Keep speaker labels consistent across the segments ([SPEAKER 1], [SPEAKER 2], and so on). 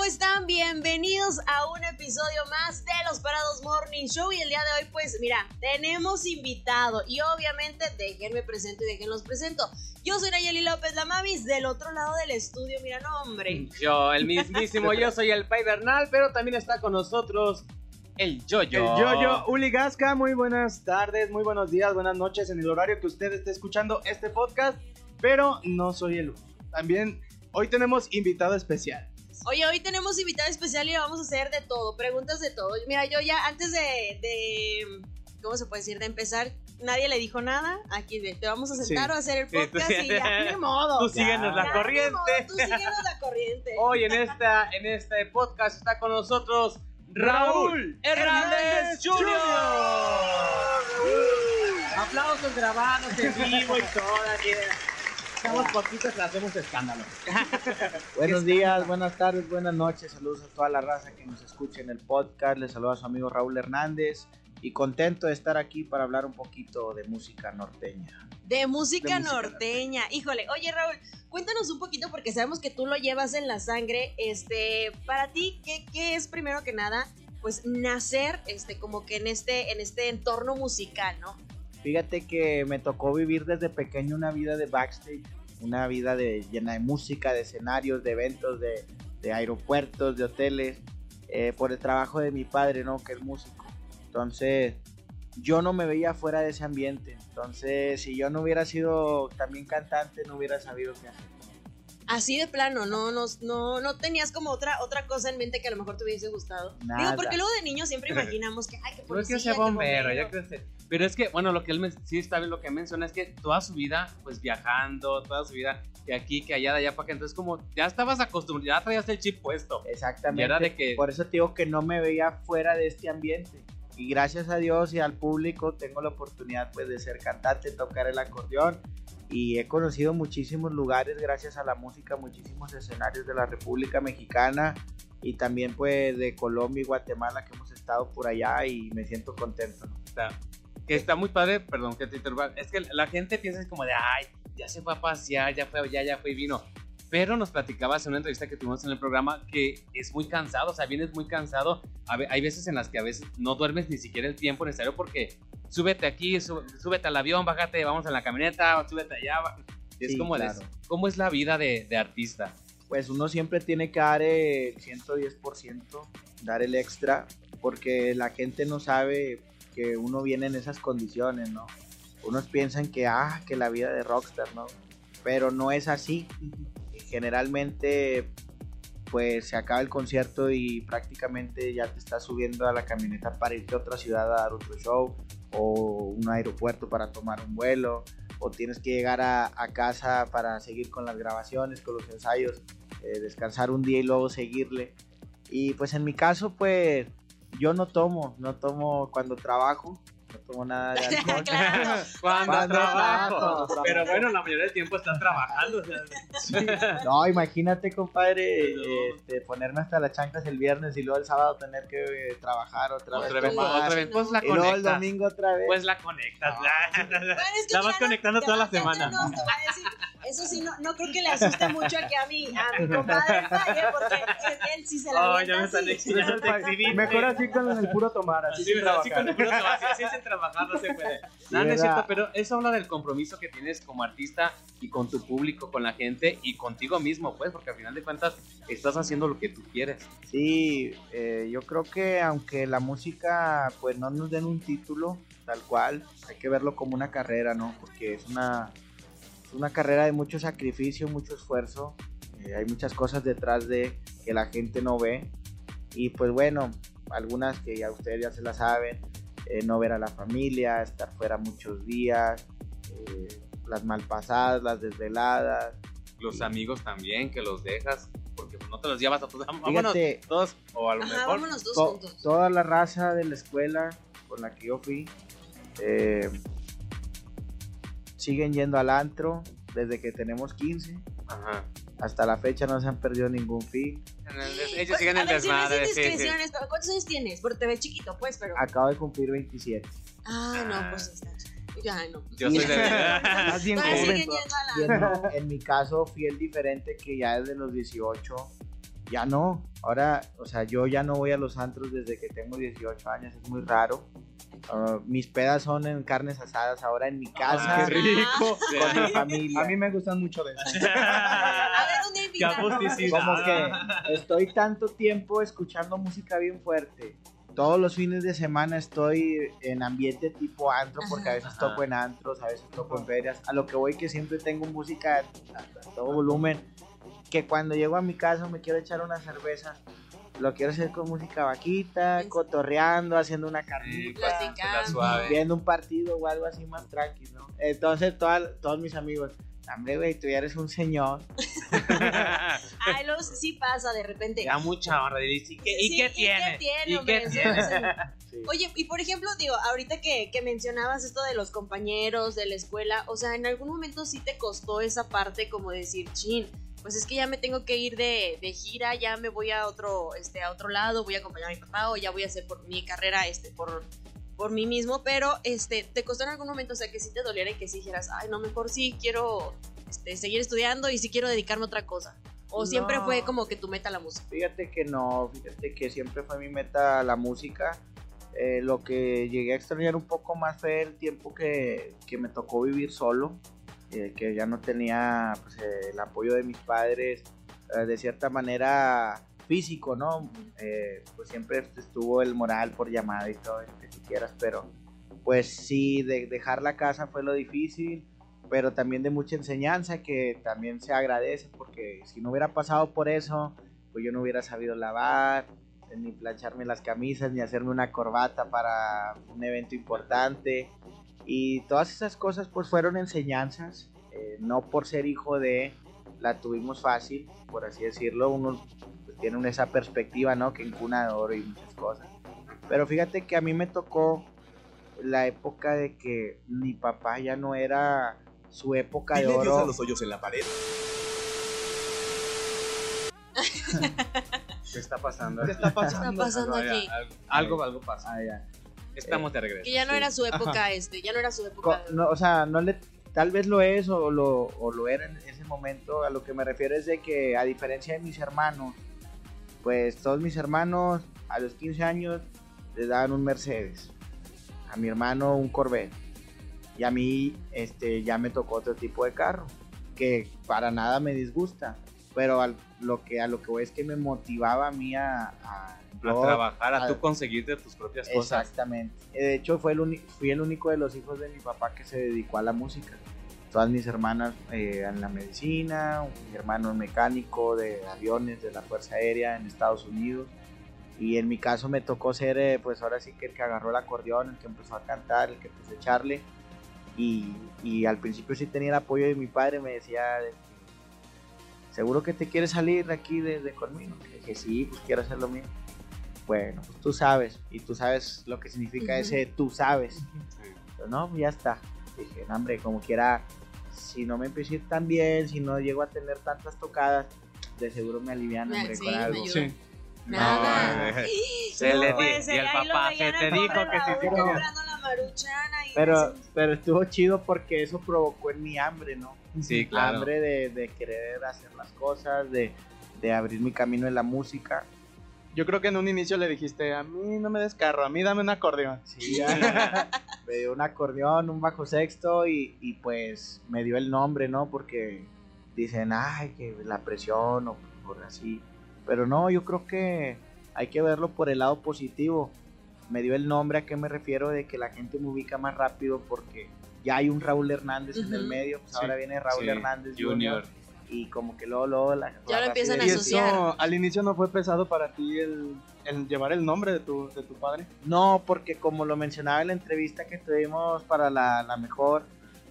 [SPEAKER 1] ¿cómo están? Bienvenidos a un episodio más de Los Parados Morning Show y el día de hoy pues mira, tenemos invitado y obviamente déjenme presento y déjenlos presento. Yo soy Nayeli López la Mamis del otro lado del estudio, mira nombre.
[SPEAKER 2] Yo, el mismísimo, yo soy el Pai Bernal, pero también está con nosotros el Yoyo.
[SPEAKER 3] El Yoyo Uli Gasca, muy buenas tardes, muy buenos días, buenas noches en el horario que usted esté escuchando este podcast, pero no soy el único. También hoy tenemos invitado especial.
[SPEAKER 1] Oye, hoy tenemos invitado especial y vamos a hacer de todo, preguntas de todo. Mira, yo ya antes de, de ¿cómo se puede decir? De empezar, nadie le dijo nada. Aquí te vamos a sentar o a hacer el podcast y ya, ni modo.
[SPEAKER 2] Tú síguenos la
[SPEAKER 1] Ya,
[SPEAKER 2] corriente.
[SPEAKER 1] modo, tú síguenos la corriente.
[SPEAKER 2] Hoy en, esta, en este podcast está con nosotros Raúl Hernández Jr. Aplausos grabados en vivo y todas. Estamos poquitos, le hacemos escándalo.
[SPEAKER 3] Buenos días, buenas tardes, buenas noches, saludos a toda la raza que nos escucha en el podcast, les saluda a su amigo Raúl Hernández y contento de estar aquí para hablar un poquito de música norteña.
[SPEAKER 1] De música
[SPEAKER 3] De música
[SPEAKER 1] norteña. Híjole, oye Raúl, cuéntanos un poquito porque sabemos que tú lo llevas en la sangre. Este, para ti, ¿qué, qué es primero que nada? Pues nacer, este, como que en este, en este entorno musical, ¿no?
[SPEAKER 3] Fíjate que me tocó vivir desde pequeño una vida de backstage, una vida de, llena de música, de escenarios, de eventos, de, de aeropuertos, de hoteles, eh, por el trabajo de mi padre, ¿no? Que es músico. Entonces, yo no me veía fuera de ese ambiente. Entonces, si yo no hubiera sido también cantante, no hubiera sabido qué hacer.
[SPEAKER 1] Así de plano, no, no, no, no tenías como otra, otra cosa en mente que a lo mejor te hubiese gustado. Digo,
[SPEAKER 3] Nada.
[SPEAKER 1] porque luego de niños siempre imaginamos que, ay, que
[SPEAKER 2] Yo
[SPEAKER 1] policía,
[SPEAKER 2] quiero ser
[SPEAKER 1] que
[SPEAKER 2] bombero, yo quiero ser. Pero es que, bueno, lo que él men- sí está bien, lo que menciona es que toda su vida, pues viajando, toda su vida, que aquí, que allá, de allá para acá. Entonces, como ya estabas acostumbrado, ya traías el chip puesto.
[SPEAKER 3] Exactamente.
[SPEAKER 2] Y era de que-
[SPEAKER 3] Por eso te digo que no me veía fuera de este ambiente. Y gracias a Dios y al público tengo la oportunidad pues de ser cantante, tocar el acordeón. Y he conocido muchísimos lugares gracias a la música, muchísimos escenarios de la República Mexicana y también pues de Colombia y Guatemala que hemos estado por allá y me siento contento.
[SPEAKER 2] que está muy padre, perdón que te interrumpa. Es que la gente piensa como de, ay, ya se fue a pasear, ya fue, ya, ya fue y vino. Pero nos platicabas en una entrevista que tuvimos en el programa que es muy cansado, o sea, vienes muy cansado. Hay veces en las que a veces no duermes ni siquiera el tiempo necesario porque súbete aquí, sú- súbete al avión, bájate, vamos en la camioneta, súbete allá. Es
[SPEAKER 3] Sí,
[SPEAKER 2] como
[SPEAKER 3] claro.
[SPEAKER 2] ¿Cómo es la vida de, de artista?
[SPEAKER 3] Pues uno siempre tiene que dar el 110%, dar el extra, porque la gente no sabe que uno viene en esas condiciones, ¿no? Unos piensan que, ah, que la vida de rockstar, ¿no? Pero no es así. Generalmente, pues se acaba el concierto y prácticamente ya te estás subiendo a la camioneta para irte a otra ciudad a dar otro show o un aeropuerto para tomar un vuelo o tienes que llegar a, casa para seguir con las grabaciones, con los ensayos, eh, descansar un día y luego seguirle. Y pues en mi caso, pues yo no tomo, no tomo cuando trabajo, tomo nada de alcohol.
[SPEAKER 1] Claro.
[SPEAKER 2] Cuando
[SPEAKER 3] Cuando
[SPEAKER 2] trabajo.
[SPEAKER 3] trabajo.
[SPEAKER 2] Pero bueno, la mayoría del tiempo estás trabajando. o sea,
[SPEAKER 3] No, imagínate, compadre,
[SPEAKER 2] No.
[SPEAKER 3] este, ponerme hasta las chanclas el viernes y luego el sábado tener que eh, trabar otra vez.
[SPEAKER 2] otra vez,
[SPEAKER 3] tomar,
[SPEAKER 2] otra vez, pues la
[SPEAKER 3] y luego el domingo otra vez.
[SPEAKER 2] Pues la conectas.
[SPEAKER 1] Bueno, es que
[SPEAKER 2] La vas
[SPEAKER 1] no,
[SPEAKER 2] conectando toda la semana.
[SPEAKER 1] no, decir, eso sí, no, no creo que le asuste mucho aquí a mi, a mi compadre porque él, él sí se la
[SPEAKER 2] Oh, ya me están
[SPEAKER 1] así.
[SPEAKER 2] exhibiendo.
[SPEAKER 3] Mejor así con el puro tomar, así
[SPEAKER 2] Sí,
[SPEAKER 3] sin
[SPEAKER 2] ¿verdad? Sí,
[SPEAKER 3] trabajar.
[SPEAKER 2] con el puro trabajo, así sin trabajar no se puede. No, no es cierto, pero eso habla del compromiso que tienes como artista y con tu público, con la gente y contigo mismo, pues, porque al final de cuentas estás haciendo lo que tú quieres.
[SPEAKER 3] Sí, eh, yo creo que aunque la música pues no nos den un título tal cual, hay que verlo como una carrera, ¿no? Porque es una, es una carrera de mucho sacrificio, mucho esfuerzo, eh, hay muchas cosas detrás de que la gente no ve y pues bueno, algunas que ya ustedes ya se las saben, eh, no ver a la familia, estar fuera muchos días, eh, las malpasadas, las desveladas,
[SPEAKER 2] Los amigos también, que los dejas, porque no te los llevas a todos. Vámonos
[SPEAKER 3] Fíjate,
[SPEAKER 2] todos, o a lo
[SPEAKER 1] Ajá,
[SPEAKER 2] mejor.
[SPEAKER 1] vámonos dos
[SPEAKER 3] to-
[SPEAKER 1] juntos.
[SPEAKER 3] toda la raza de la escuela con la que yo fui eh, siguen yendo al antro desde que tenemos 15
[SPEAKER 2] Ajá.
[SPEAKER 3] Hasta la fecha no se han perdido ningún fin
[SPEAKER 2] En des- ellos
[SPEAKER 1] Pues,
[SPEAKER 2] siguen el
[SPEAKER 1] ver, si
[SPEAKER 2] desmadre. sí, sí.
[SPEAKER 1] ¿cuántos años tienes? Porque te ves chiquito, pues, pero...
[SPEAKER 3] acabo de cumplir 27
[SPEAKER 1] Ah, no,
[SPEAKER 2] Ah.
[SPEAKER 1] pues está chido. Ya, no.
[SPEAKER 2] Yo soy de.
[SPEAKER 3] Más bien joven.
[SPEAKER 1] siguen yendo a
[SPEAKER 3] y
[SPEAKER 1] la...
[SPEAKER 3] en, en mi caso fui el diferente que ya desde los 18 ya no. Ahora, o sea, yo ya no voy a los antros desde que tengo 18 años, es muy raro. Uh, mis pedas son en carnes asadas ahora en mi casa.
[SPEAKER 2] Ah, qué rico.
[SPEAKER 3] Con mi familia.
[SPEAKER 4] A mí me gustan mucho de eso.
[SPEAKER 1] A ver,
[SPEAKER 2] Qué.
[SPEAKER 3] Como que estoy tanto tiempo escuchando música bien fuerte. Todos los fines de semana estoy en ambiente tipo antro, porque a veces
[SPEAKER 2] Ajá.
[SPEAKER 3] toco en antros, a veces toco en ferias. A lo que voy que siempre tengo música a todo volumen. Que cuando llego a mi casa me quiero echar una cerveza. Lo quiero hacer con música vaquita,
[SPEAKER 1] Sí.
[SPEAKER 3] cotorreando, haciendo una
[SPEAKER 2] Sí,
[SPEAKER 3] carnita, viendo un partido o algo así más tranquilo. ¿no? Entonces toda- todos mis amigos, hombre, güey, tú ya eres un señor.
[SPEAKER 1] Ay, luego sí pasa de repente.
[SPEAKER 2] ya mucha honra. ¿Y, qué, y
[SPEAKER 1] Sí,
[SPEAKER 2] qué tiene?
[SPEAKER 1] tiene,
[SPEAKER 2] ¿Y
[SPEAKER 1] hombre?
[SPEAKER 2] qué
[SPEAKER 1] Sí,
[SPEAKER 2] tiene?
[SPEAKER 1] sí.
[SPEAKER 3] Sí.
[SPEAKER 1] Oye, y por ejemplo, digo, ahorita que, que mencionabas esto de los compañeros, de la escuela, o sea, en algún momento sí te costó esa parte como decir, chin, pues es que ya me tengo que ir de, de gira, ya me voy a otro, este, a otro lado, voy a acompañar a mi papá o ya voy a hacer por mi carrera, este, por, por mí mismo, pero, este, te costó en algún momento, o sea, que sí te doliera y que sí dijeras, ay, no, mejor sí quiero, este, seguir estudiando y sí quiero dedicarme a otra cosa. O siempre fue como que tu meta la música.
[SPEAKER 3] Fíjate que no, fíjate que siempre fue mi meta la música. Eh, lo que llegué a extrañar un poco más fue el tiempo que, que me tocó vivir solo, eh, que ya no tenía pues, eh, el apoyo de mis padres, eh, de cierta manera físico, ¿no? Pues siempre estuvo el moral por llamada y todo, lo que quieras, pero pues sí, de dejar la casa fue lo difícil, pero también de mucha enseñanza que también se agradece, porque si no hubiera pasado por eso, pues yo no hubiera sabido lavar, ni plancharme las camisas, ni hacerme una corbata para un evento importante. Y todas esas cosas pues fueron enseñanzas, eh, no por ser hijo de, la tuvimos fácil, por así decirlo, uno pues, tiene esa perspectiva, ¿no? Que en cuna de oro y muchas cosas. Pero fíjate que a mí me tocó la época de que mi papá ya no era su época de
[SPEAKER 5] adiós a
[SPEAKER 3] oro.
[SPEAKER 5] los hoyos en la pared.
[SPEAKER 2] ¿Qué está pasando?
[SPEAKER 4] ¿Qué está
[SPEAKER 1] ¿Qué está
[SPEAKER 4] pasando?
[SPEAKER 1] pasando
[SPEAKER 2] Algo,
[SPEAKER 1] aquí?
[SPEAKER 2] algo, algo, algo pasa.
[SPEAKER 3] Ah, ya.
[SPEAKER 2] Estamos de regreso.
[SPEAKER 1] Que ya no
[SPEAKER 3] Sí.
[SPEAKER 1] era su época,
[SPEAKER 4] Ajá.
[SPEAKER 1] este, ya no era su
[SPEAKER 3] Co-
[SPEAKER 1] época.
[SPEAKER 3] no, o sea, no le, tal vez lo es o lo, o lo era en ese momento. A lo que me refiero es de que, a diferencia de mis hermanos, pues todos mis hermanos a los 15 años les daban un Mercedes. A mi hermano un Corvette. Y a mí este, ya me tocó otro tipo de carro. Que para nada me disgusta. Pero al- lo que, a lo que voy es que me motivaba a mí a, a
[SPEAKER 2] A trabajar, a
[SPEAKER 3] a-
[SPEAKER 2] tú conseguirte tus propias cosas.
[SPEAKER 3] Exactamente. Eh, De hecho, fue el fui el único de los hijos de mi papá que se dedicó a la música. Todas mis hermanas eh, en la medicina, mi hermano mecánico de aviones de la Fuerza Aérea en Estados Unidos. Y en mi caso me tocó ser, eh, pues ahora sí que el que agarró el acordeón, el que empezó a cantar, el que empezó a echarle. Y, y al principio sí tenía el apoyo de mi padre, me decía, ¿seguro que te quieres salir de aquí de, de conmigo? Le dije, sí, pues quiero hacer lo mío. Bueno, pues tú sabes, y tú sabes lo que significa
[SPEAKER 1] Ujú.
[SPEAKER 3] ese tú sabes.
[SPEAKER 2] Sí.
[SPEAKER 3] Pero no, ya está. Dije, no, hombre, como quiera, si no me empiezo a ir tan bien, si no llego a tener tantas tocadas, de seguro me alivian,
[SPEAKER 1] Me-
[SPEAKER 3] hombre,
[SPEAKER 1] sí,
[SPEAKER 3] con
[SPEAKER 1] me
[SPEAKER 3] algo.
[SPEAKER 4] Sí.
[SPEAKER 1] Nada.
[SPEAKER 2] No, se le
[SPEAKER 1] puede
[SPEAKER 2] di-
[SPEAKER 1] ser,
[SPEAKER 2] y el papá se te dijo que
[SPEAKER 1] comprando la maruchana y
[SPEAKER 3] Pero, pero estuvo chido porque eso provocó en mi hambre, ¿no?
[SPEAKER 2] Sí, claro.
[SPEAKER 3] Hambre de, de querer hacer las cosas, de, de abrir mi camino en la música.
[SPEAKER 4] Yo creo que en un inicio le dijiste, a mí no me des carro, a mí dame un acordeón.
[SPEAKER 3] Sí, ya. me dio un acordeón, un bajo sexto y, y pues me dio el nombre, ¿no? Porque dicen, ay, que la presión o por así. Pero no, yo creo que hay que verlo por el lado positivo. Me dio el nombre, ¿a qué me refiero? De que la gente me ubica más rápido porque ya hay un Raúl Hernández en el medio. Pues
[SPEAKER 2] Sí,
[SPEAKER 3] ahora viene Raúl
[SPEAKER 2] sí,
[SPEAKER 3] Hernández
[SPEAKER 2] Junior.
[SPEAKER 3] Junior. Y como que luego, luego la,
[SPEAKER 1] Ya lo empiezan a
[SPEAKER 4] Y
[SPEAKER 3] de-
[SPEAKER 1] asociar.
[SPEAKER 4] eso al inicio no fue pesado para ti el, el llevar el nombre de tu, de tu padre.
[SPEAKER 3] No, porque como lo mencionaba en la entrevista que tuvimos para la, la mejor,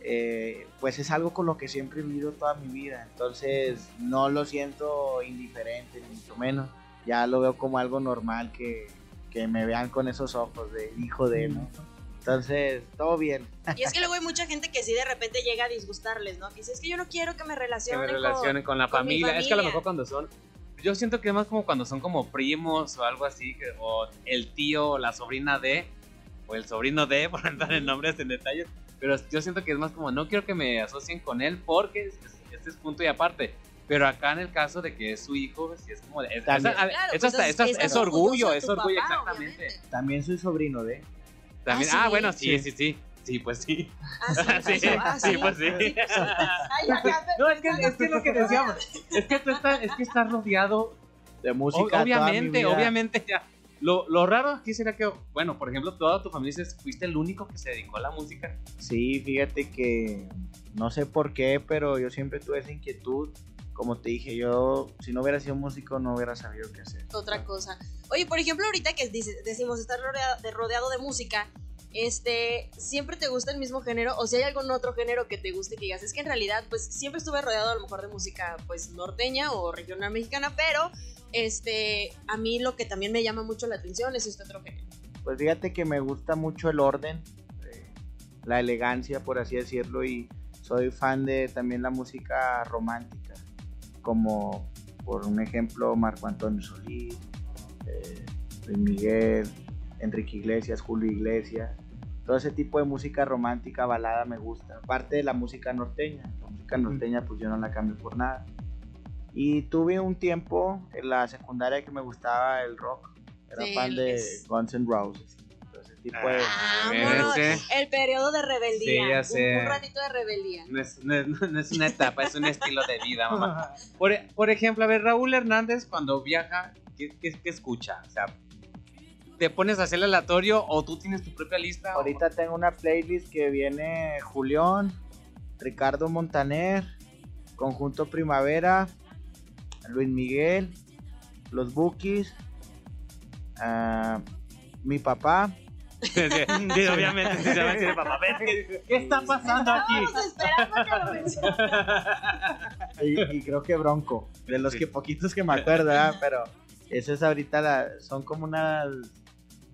[SPEAKER 3] eh, pues es algo con lo que siempre he vivido toda mi vida. Entonces no lo siento indiferente, ni mucho menos. Ya lo veo como algo normal que, que me vean con esos ojos de hijo de, ¿no? Entonces, todo bien.
[SPEAKER 1] Y es que luego hay mucha gente que sí de repente llega a disgustarles, ¿no? Que dice, es que yo no quiero que me
[SPEAKER 2] que me
[SPEAKER 1] relacionen,
[SPEAKER 2] relacionen con, la
[SPEAKER 1] con mi
[SPEAKER 2] familia. Es que a lo
[SPEAKER 1] familia.
[SPEAKER 2] mejor cuando son. Yo siento que es más como cuando son como primos o algo así, que, o el tío o la sobrina de, o el sobrino de, por entrar en nombres en detalles. Pero yo siento que es más como, no quiero que me asocien con él porque es- es- este es punto y aparte. Pero acá en el caso de que es su hijo, sí es como de. es-
[SPEAKER 3] También.
[SPEAKER 2] es- es-
[SPEAKER 1] Claro,
[SPEAKER 2] es
[SPEAKER 1] pues
[SPEAKER 2] hasta-
[SPEAKER 1] es-
[SPEAKER 2] orgullo, es orgullo,
[SPEAKER 1] papá,
[SPEAKER 2] exactamente.
[SPEAKER 1] obviamente.
[SPEAKER 3] También soy sobrino de.
[SPEAKER 2] También,
[SPEAKER 1] ¿Ah,
[SPEAKER 2] ah,
[SPEAKER 1] sí?
[SPEAKER 2] bueno, sí,
[SPEAKER 4] Sí.
[SPEAKER 2] sí, sí. Sí, pues sí.
[SPEAKER 1] Ah, sí,
[SPEAKER 2] Sí,
[SPEAKER 1] ah,
[SPEAKER 2] sí, pues sí. No, es que, es que lo que decíamos, es que tú estás, es que estás rodeado,
[SPEAKER 3] De música.
[SPEAKER 2] obviamente, obviamente, ya. Lo, lo raro aquí será que, bueno, por ejemplo, toda tu familia dices, fuiste el único que se dedicó a la música.
[SPEAKER 3] Sí, fíjate que no sé por qué, pero yo siempre tuve esa inquietud. Como te dije, yo si no hubiera sido músico no hubiera sabido qué hacer.
[SPEAKER 1] otra cosa. Oye, por ejemplo, ahorita que decimos estar rodeado de, rodeado de música, este, ¿siempre te gusta el mismo género? O si hay algún otro género que te guste que digas, es que en realidad, pues siempre estuve rodeado a lo mejor de música, pues norteña o regional mexicana, pero, este, a mí lo que también me llama mucho la atención es este otro género.
[SPEAKER 3] Pues fíjate que me gusta mucho el orden, eh, la elegancia, por así decirlo, y soy fan de también la música romántica, como por un ejemplo Marco Antonio Solís, eh, Luis Miguel, Enrique Iglesias, Julio Iglesias, todo ese tipo de música romántica, balada me gusta, aparte de la música norteña, la música norteña pues yo no la cambio por nada. Y tuve un tiempo en la secundaria que me gustaba el rock, era
[SPEAKER 1] Sí,
[SPEAKER 3] fan de
[SPEAKER 1] es-
[SPEAKER 3] Guns N' Roses, tipo de...
[SPEAKER 2] Ah,
[SPEAKER 1] Vámonos.
[SPEAKER 2] ese.
[SPEAKER 1] El periodo de rebeldía.
[SPEAKER 2] Sí, ya sé.
[SPEAKER 1] Un, un ratito de rebeldía.
[SPEAKER 2] No es, no es- no es una etapa, es un estilo de vida, mamá. Por, por ejemplo, a ver, Raúl Hernández cuando viaja, ¿qué, qué, qué escucha? O sea, ¿te pones a hacer el aleatorio o tú tienes tu propia lista?
[SPEAKER 3] Ahorita tengo una playlist que viene Julián, Ricardo Montaner, Conjunto Primavera, Luis Miguel, Los Bookies, ah, mi papá.
[SPEAKER 2] Sí, sí, sí, obviamente, sí, se va a decir, papá, a ver, ¿qué, qué está pasando aquí?
[SPEAKER 1] Estábamos esperando que lo mencionaras.
[SPEAKER 3] y, y creo que Bronco, de los
[SPEAKER 2] Sí.
[SPEAKER 3] que poquitos que me acuerdo, ¿verdad? pero eso es ahorita, la- son como unas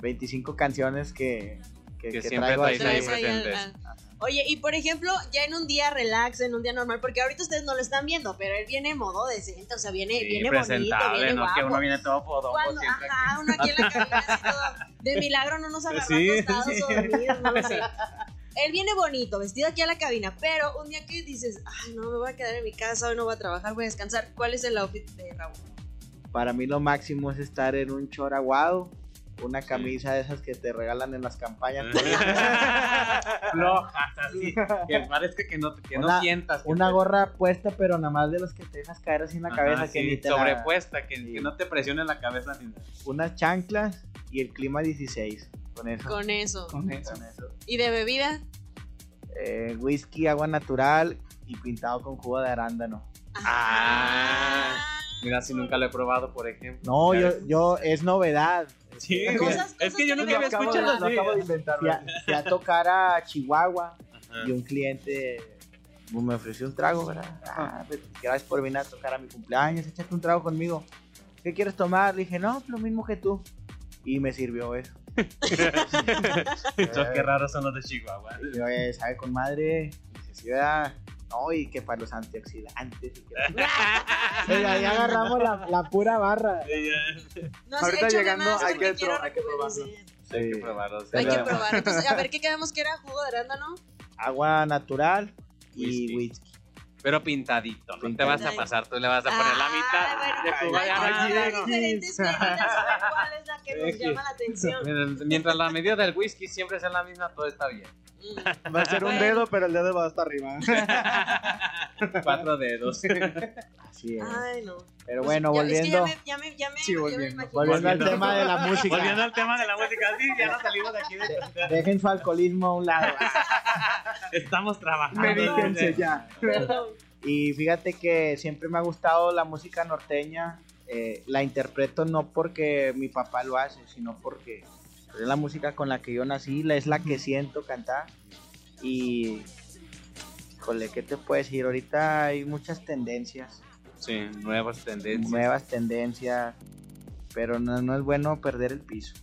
[SPEAKER 3] 25 canciones que, que,
[SPEAKER 2] Que
[SPEAKER 3] que
[SPEAKER 2] siempre
[SPEAKER 3] traigo
[SPEAKER 2] ahí
[SPEAKER 1] ahí al-
[SPEAKER 2] presentes.
[SPEAKER 1] Oye, y por ejemplo, ya en un día relax, en un día normal, porque ahorita ustedes no lo están viendo, pero él viene en modo decente, o sea, viene,
[SPEAKER 2] Sí,
[SPEAKER 1] viene bonito,
[SPEAKER 2] presentable,
[SPEAKER 1] viene
[SPEAKER 2] no
[SPEAKER 1] guapo.
[SPEAKER 2] que uno viene todo siempre.
[SPEAKER 1] ajá, uno aquí en la cabina así todo, de milagro no nos agarró
[SPEAKER 2] Sí,
[SPEAKER 1] acostados
[SPEAKER 2] sí.
[SPEAKER 1] o dormidos, no lo sé. Él viene bonito, vestido aquí a la cabina, pero un día que dices, ay, no, me voy a quedar en mi casa, hoy no voy a trabajar, voy a descansar, ¿cuál es el outfit de Raúl?
[SPEAKER 3] Para mí lo máximo es estar en un chor aguado, una camisa de esas que te regalan en las campañas.
[SPEAKER 2] Flojas, así. Que parezca que no, que no
[SPEAKER 3] Una-
[SPEAKER 2] sientas. que
[SPEAKER 3] Una
[SPEAKER 2] te-
[SPEAKER 3] gorra puesta, pero nada más de los que te dejas caer así en la
[SPEAKER 2] Ajá,
[SPEAKER 3] cabeza, que ni te la-
[SPEAKER 2] sobrepuesta, que,
[SPEAKER 3] Sí.
[SPEAKER 2] que no te presione la cabeza ni nada.
[SPEAKER 3] Unas chanclas y el clima 16. Con eso.
[SPEAKER 1] Con eso.
[SPEAKER 4] Con eso.
[SPEAKER 3] Con eso.
[SPEAKER 1] ¿Y de bebida?
[SPEAKER 3] Eh, whisky, agua natural y pintado con jugo de arándano.
[SPEAKER 2] Ah. Mira, si nunca lo he probado, por ejemplo.
[SPEAKER 3] No, yo, yo es novedad.
[SPEAKER 2] Sí,
[SPEAKER 1] Cosas-
[SPEAKER 2] es que yo nunca había
[SPEAKER 1] acabo
[SPEAKER 2] escuchado así.
[SPEAKER 4] acabo de inventar.
[SPEAKER 3] Fui a, fui a tocar a Chihuahua
[SPEAKER 2] Ajá.
[SPEAKER 3] y un cliente pues, me ofreció un trago, ¿verdad? Ah, pues, gracias por venir a tocar a mi cumpleaños, échate un trago conmigo. ¿Qué quieres tomar? Le dije, no, lo mismo que tú. Y me sirvió eso.
[SPEAKER 2] Estos qué raros son los de Chihuahua.
[SPEAKER 3] Y yo, "Oye, sabe con madre. Dice, sí, ¿verdad? No, y que para los antioxidantes. Y que... Ahí agarramos la, la pura barra.
[SPEAKER 1] No,
[SPEAKER 4] Ahorita llegando hay que pro- hay que probarlo.
[SPEAKER 1] sí.
[SPEAKER 2] Hay que probarlos.
[SPEAKER 1] Hay que
[SPEAKER 3] Pero-
[SPEAKER 1] probar. Entonces, a ver, ¿qué quedamos que era jugo de arándano?
[SPEAKER 3] Agua natural
[SPEAKER 2] Whisky.
[SPEAKER 3] y whisky.
[SPEAKER 2] Pero pintadito, no te vas a pasar, tú le vas a poner la
[SPEAKER 1] Ah,
[SPEAKER 2] mitad
[SPEAKER 1] bueno,
[SPEAKER 2] de arándano.
[SPEAKER 1] diferentes cuál es la que nos
[SPEAKER 2] X.
[SPEAKER 1] llama la atención.
[SPEAKER 2] Mientras la medida del whisky siempre sea la misma, todo está bien.
[SPEAKER 1] Mm.
[SPEAKER 4] Va a ser un dedo, pero el dedo va hasta arriba.
[SPEAKER 2] Cuatro dedos.
[SPEAKER 3] Así es.
[SPEAKER 1] Ay, no.
[SPEAKER 3] Pero bueno,
[SPEAKER 1] Ya- es que
[SPEAKER 3] volviendo,
[SPEAKER 1] ya me, ya me, ya me,
[SPEAKER 4] Sí,
[SPEAKER 1] me
[SPEAKER 4] volviendo.
[SPEAKER 3] volviendo al
[SPEAKER 2] volviendo.
[SPEAKER 3] tema de la música.
[SPEAKER 2] Volviendo al tema de la música, sí, ya no salimos de aquí. de-
[SPEAKER 3] Dejen su alcoholismo a un lado.
[SPEAKER 2] Estamos trabajando.
[SPEAKER 4] Ya.
[SPEAKER 1] Perdón.
[SPEAKER 3] Y fíjate que siempre me ha gustado la música norteña. eh, la interpreto no porque mi papá lo hace, sino porque es la música con la que yo nací, es la que siento cantar. Y, híjole, ¿qué te puedo decir? Ahorita hay muchas tendencias,
[SPEAKER 2] Sí, nuevas tendencias.
[SPEAKER 3] nuevas tendencias, pero no, no es bueno perder el piso.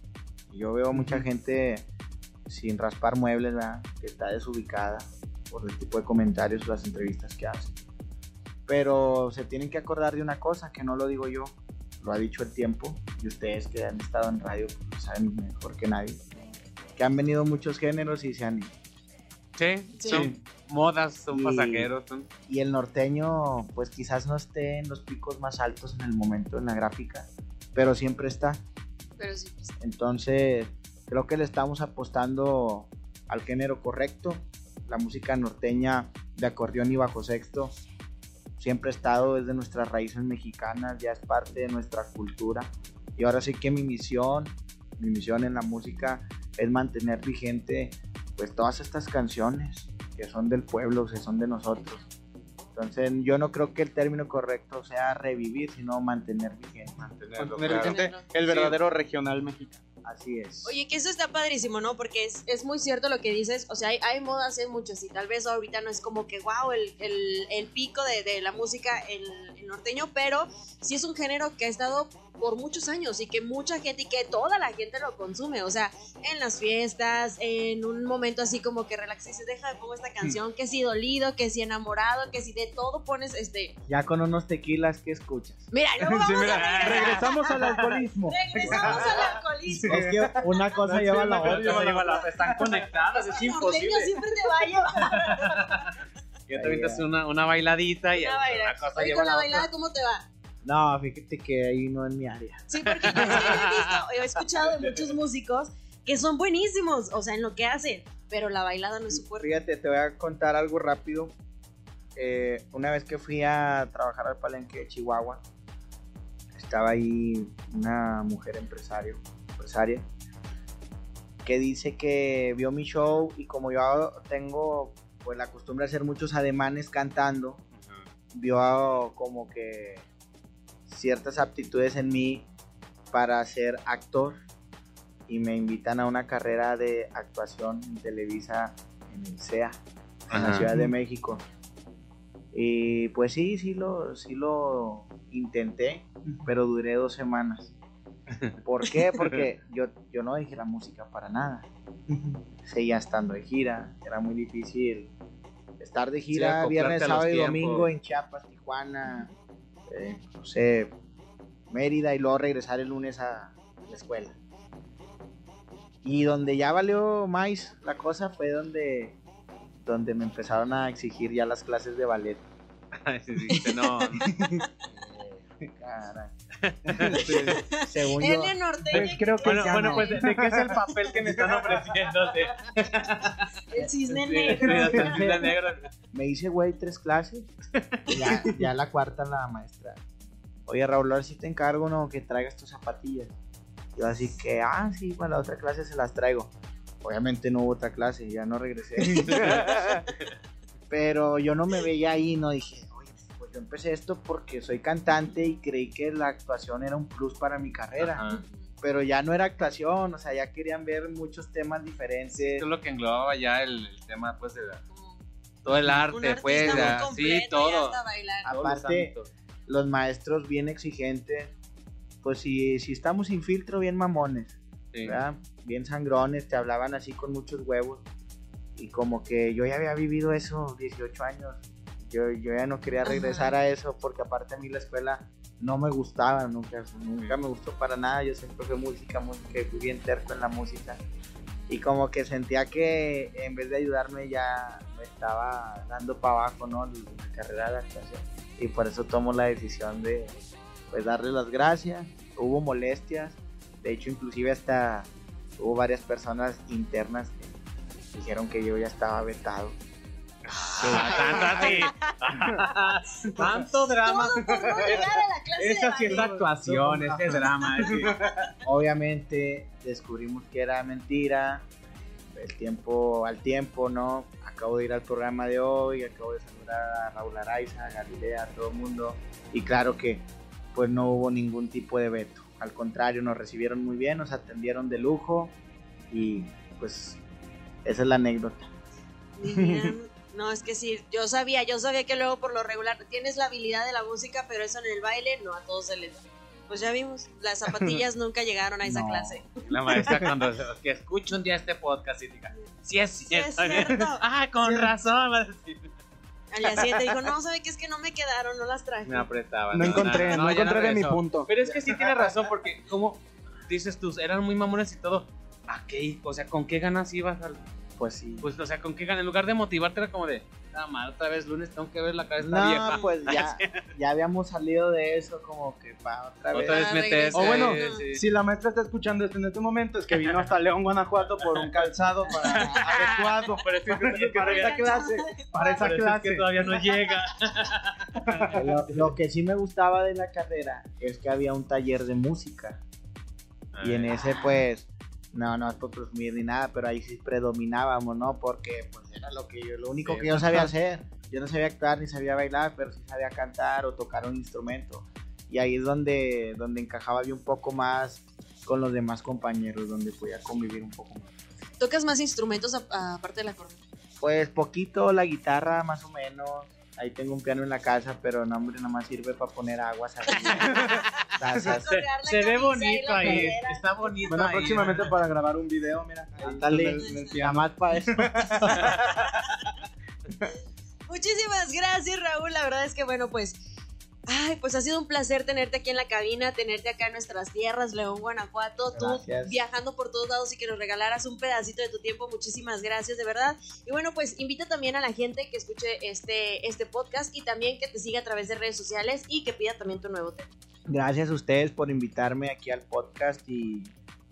[SPEAKER 3] Yo veo mucha gente sin raspar muebles, ¿verdad? que está desubicada por el tipo de comentarios o las entrevistas que hace. Pero se tienen que acordar de una cosa, que no lo digo yo, lo ha dicho el tiempo, y ustedes que han estado en radio pues, saben mejor que nadie, que han venido muchos géneros y se han ido.
[SPEAKER 2] Sí,
[SPEAKER 1] Sí.
[SPEAKER 2] son modas, son
[SPEAKER 3] Y-
[SPEAKER 2] pasajeros. son-
[SPEAKER 3] Y el norteño, pues quizás no esté en los picos más altos en el momento en la gráfica, pero siempre está.
[SPEAKER 1] Pero sí, pues,
[SPEAKER 3] Entonces, creo que le estamos apostando al género correcto. La música norteña de acordeón y bajo sexto siempre ha estado desde nuestras raíces mexicanas, ya es parte de nuestra cultura. Y ahora sí que mi misión, mi misión en la música es mantener vigente pues todas estas canciones que son del pueblo, que son de nosotros. Entonces, yo no creo que el término correcto sea revivir, sino mantener vigente.
[SPEAKER 4] Mantener
[SPEAKER 2] claro.
[SPEAKER 4] vigente el verdadero regional mexicano.
[SPEAKER 3] Así es.
[SPEAKER 1] Oye, que eso está padrísimo, ¿no? Porque es, es muy cierto lo que dices. O sea, hay, hay modas en muchos y tal vez ahorita no es como que, wow, el, el, el pico de, de la música el, el norteño, pero sí es un género que ha estado por muchos años y que mucha gente y que toda la gente lo consume. O sea, en las fiestas, en un momento así como que relax y dices, deja de pongo esta canción, que si dolido, que si enamorado, que si de todo pones este.
[SPEAKER 3] Ya con unos tequilas, ¿qué escuchas?
[SPEAKER 1] Mira, luego vamos
[SPEAKER 4] Sí,
[SPEAKER 1] a
[SPEAKER 4] mira,
[SPEAKER 1] regresar.
[SPEAKER 4] regresamos al alcoholismo.
[SPEAKER 1] Regresamos al alcoholismo.
[SPEAKER 3] Es que una cosa lleva a la otra.
[SPEAKER 2] Están conectadas, es
[SPEAKER 1] norteño siempre te va a llevar.
[SPEAKER 2] Que te avientas una, una bailadita y
[SPEAKER 1] Una
[SPEAKER 2] la
[SPEAKER 1] baila-
[SPEAKER 2] cosa
[SPEAKER 1] Oye,
[SPEAKER 2] lleva
[SPEAKER 1] con
[SPEAKER 2] a
[SPEAKER 1] la
[SPEAKER 2] la
[SPEAKER 1] bailada,
[SPEAKER 2] otra.
[SPEAKER 1] ¿cómo te va?
[SPEAKER 3] No, fíjate que ahí no es mi área.
[SPEAKER 1] Sí, porque yo sí he visto, he escuchado de muchos músicos que son buenísimos, o sea, en lo que hacen, pero la bailada no es su fuerte.
[SPEAKER 3] Fíjate, te voy a contar algo rápido. Eh, una vez que fui a trabajar al palenque de Chihuahua, estaba ahí una mujer empresario, empresaria que dice que vio mi show y como yo tengo pues la costumbre de hacer muchos ademanes cantando, vio como que ciertas aptitudes en mí para ser actor y me invitan a una carrera de actuación en Televisa en el CEA, en la. Ciudad de México. Y pues sí, sí lo, sí lo intenté, pero duré dos semanas. ¿Por qué? Porque yo, yo no dejé la música para nada. Seguía estando de gira, era muy difícil estar de gira viernes, sábado y domingo en Chiapas, Tijuana, eh, no sé, Mérida y luego regresar el lunes a la escuela. Y donde ya valió más la cosa fue donde, donde me empezaron a exigir ya las clases de ballet.
[SPEAKER 2] No,
[SPEAKER 3] caray. Según
[SPEAKER 1] Él
[SPEAKER 3] yo,
[SPEAKER 4] Pues creo que
[SPEAKER 2] Bueno, pues ¿de, de qué es el papel que me están ofreciendo?
[SPEAKER 1] el cisne
[SPEAKER 2] Sí,
[SPEAKER 1] negro.
[SPEAKER 2] sí, hasta el cisne negro.
[SPEAKER 3] me hice güey tres clases. Ya, ya la cuarta la maestra. Oye, Raúl, ahora sí te encargo, ¿no? Que traigas tus zapatillas. Yo así que, ah, sí, para la otra clase se las traigo. Obviamente no hubo otra clase, ya no regresé. Pero yo no me veía ahí, no dije, yo empecé esto porque soy cantante y creí que la actuación era un plus para mi carrera.
[SPEAKER 2] Ajá.
[SPEAKER 3] Pero ya no era actuación, o sea, ya querían ver muchos temas diferentes.
[SPEAKER 2] Esto es lo que englobaba ya el, el tema, pues, de la- todo el arte, pues, sí, todo. los
[SPEAKER 3] Aparte, los maestros bien exigentes, pues si, si estamos sin filtro, bien mamones,
[SPEAKER 2] Sí.
[SPEAKER 3] ¿verdad? Bien sangrones, te hablaban así con muchos huevos. Y como que yo ya había vivido eso 18 años. Yo, yo ya no quería
[SPEAKER 1] Ajá.
[SPEAKER 3] regresar a eso porque aparte a mí la escuela no me gustaba, nunca, nunca me gustó para nada. Yo siempre fui música, música y fui bien terco en la música. Y como que sentía que en vez de ayudarme ya me estaba dando para abajo, ¿no? La carrera de actuación. Y por eso tomo la decisión de pues darle las gracias. Hubo molestias. De hecho, inclusive hasta hubo varias personas internas que dijeron que yo ya estaba vetado.
[SPEAKER 2] Ah, tanto drama.
[SPEAKER 1] Todo por no llegar a la clase de
[SPEAKER 2] Esa sí es actuación, ese es drama.
[SPEAKER 3] Obviamente descubrimos que era mentira. El tiempo al tiempo, ¿no? Acabo de ir al programa de hoy, acabo de saludar a Raúl Araiza, a Galilea, a todo el mundo. Y claro que pues no hubo ningún tipo de veto. Al contrario, nos recibieron muy bien, nos atendieron de lujo y pues esa es la anécdota.
[SPEAKER 1] No, es que sí, yo sabía, yo sabía que luego por lo regular tienes la habilidad de la música, pero eso en el baile no a todos se les da. Pues ya vimos, las zapatillas nunca llegaron a esa
[SPEAKER 3] No.
[SPEAKER 1] clase.
[SPEAKER 2] La maestra cuando que escuche un día este podcast y diga, sí es
[SPEAKER 1] Sí es
[SPEAKER 2] cierto.
[SPEAKER 1] cierto.
[SPEAKER 2] ah, con razón. va a decir.
[SPEAKER 1] Al día siguiente dijo, no, ¿sabe qué? Es que no me quedaron, no las traje.
[SPEAKER 2] Me apretaba.
[SPEAKER 4] No encontré, no
[SPEAKER 2] ya
[SPEAKER 4] encontré de mi punto.
[SPEAKER 2] Pero es que sí tiene razón, porque como dices tú, eran muy mamones y todo. ¿A qué? O sea, ¿con qué ganas ibas al.?
[SPEAKER 3] Pues sí.
[SPEAKER 2] Pues, o sea, ¿con qué ganas? En lugar de motivarte era como de, ah, mal, otra vez lunes tengo que ver la cabeza
[SPEAKER 3] No,
[SPEAKER 2] vieja.
[SPEAKER 3] pues ya, ya habíamos salido de eso, como que para otra vez.
[SPEAKER 2] Otra vez
[SPEAKER 1] Ah, regresa.
[SPEAKER 4] O bueno,
[SPEAKER 2] sí.
[SPEAKER 4] Si la maestra está escuchando esto en este momento, es que vino hasta León, Guanajuato por un calzado para adecuado para, esa clase. Para esa
[SPEAKER 2] es
[SPEAKER 4] clase.
[SPEAKER 2] que todavía no llega.
[SPEAKER 3] Lo, lo que sí me gustaba de la carrera es que había un taller de música. Y en ese, pues, no, no es por presumir ni nada, pero ahí sí predominábamos, ¿no? Porque, pues, era lo que yo, lo único
[SPEAKER 2] Sí.
[SPEAKER 3] que yo sabía hacer. Yo no sabía actuar ni sabía bailar, pero sí sabía cantar o tocar un instrumento. Y ahí es donde, donde encajaba yo un poco más con los demás compañeros, donde podía convivir un poco más.
[SPEAKER 1] ¿Tocas más instrumentos aparte de la corneta?
[SPEAKER 3] Pues poquito, la guitarra más o menos. Ahí tengo un piano en la casa, pero no, hombre, nada más sirve para poner aguas arriba. Tazas.
[SPEAKER 2] Se, ve bonito ahí. Está bonito
[SPEAKER 4] Bueno,
[SPEAKER 2] ahí.
[SPEAKER 4] próximamente para grabar un video, mira. el
[SPEAKER 3] nada más para eso.
[SPEAKER 1] Muchísimas gracias, Raúl. La verdad es que, bueno, pues. Ay, pues ha sido un placer tenerte aquí en la cabina, tenerte acá en nuestras tierras, León, Guanajuato, tú viajando por todos lados y que nos regalaras un pedacito de tu tiempo. Muchísimas gracias, de verdad. Y bueno, pues invita también a la gente que escuche este, este podcast y también que te siga a través de redes sociales y que pida también tu nuevo tema.
[SPEAKER 3] Gracias a ustedes por invitarme aquí al podcast y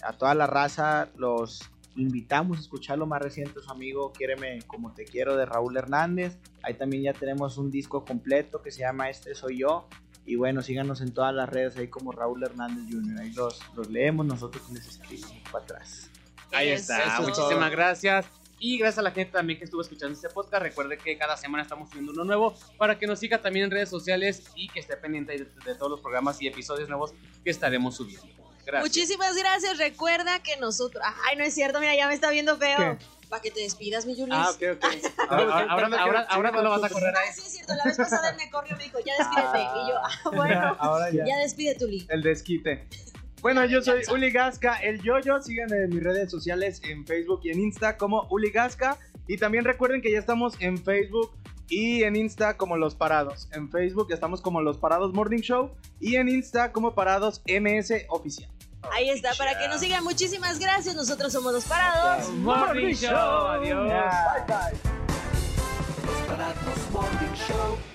[SPEAKER 3] a toda la raza los invitamos a escuchar lo más reciente su amigo Quiéreme como te quiero de Raúl Hernández. Ahí también ya tenemos un disco completo que se llama Este soy yo. Y bueno, síganos en todas las redes ahí como Raúl Hernández Jr. Ahí los, los leemos, nosotros les escribimos para atrás.
[SPEAKER 2] Ahí
[SPEAKER 1] Eso
[SPEAKER 2] está,
[SPEAKER 1] es
[SPEAKER 2] muchísimas gracias. Y gracias a la gente también que estuvo escuchando este podcast. Recuerde que cada semana estamos subiendo uno nuevo para que nos siga también en redes sociales y que esté pendiente de, de todos los programas y episodios nuevos que estaremos subiendo. Gracias.
[SPEAKER 1] Muchísimas gracias. Recuerda que nosotros. Ay, no es cierto, mira, ya me está viendo feo.
[SPEAKER 4] ¿Qué?
[SPEAKER 1] Para que te despidas, mi Julis.
[SPEAKER 4] Ah, ok, ok.
[SPEAKER 2] Ahora, ahora, ahora, ahora no lo vas a correr
[SPEAKER 1] Ah, sí, es cierto. La vez pasada él me corrió y me dijo, ya despídete. Y yo, ah, bueno,
[SPEAKER 4] Ahora ya.
[SPEAKER 1] ya despídete, Uli.
[SPEAKER 4] El desquite. Bueno, yo soy Uli Gasca, el Yoyo. Síganme en mis redes sociales en Facebook y en Insta como Uli Gasca. Y también recuerden que ya estamos en Facebook y en Insta como Los Parados. En Facebook estamos como Los Parados Morning Show y en Insta como Parados MS Oficial.
[SPEAKER 1] Ahí está, para que nos sigan. Muchísimas gracias. Nosotros somos los parados.
[SPEAKER 2] Morning Show. Adiós.
[SPEAKER 4] Bye bye.
[SPEAKER 5] Los Parados Morning Show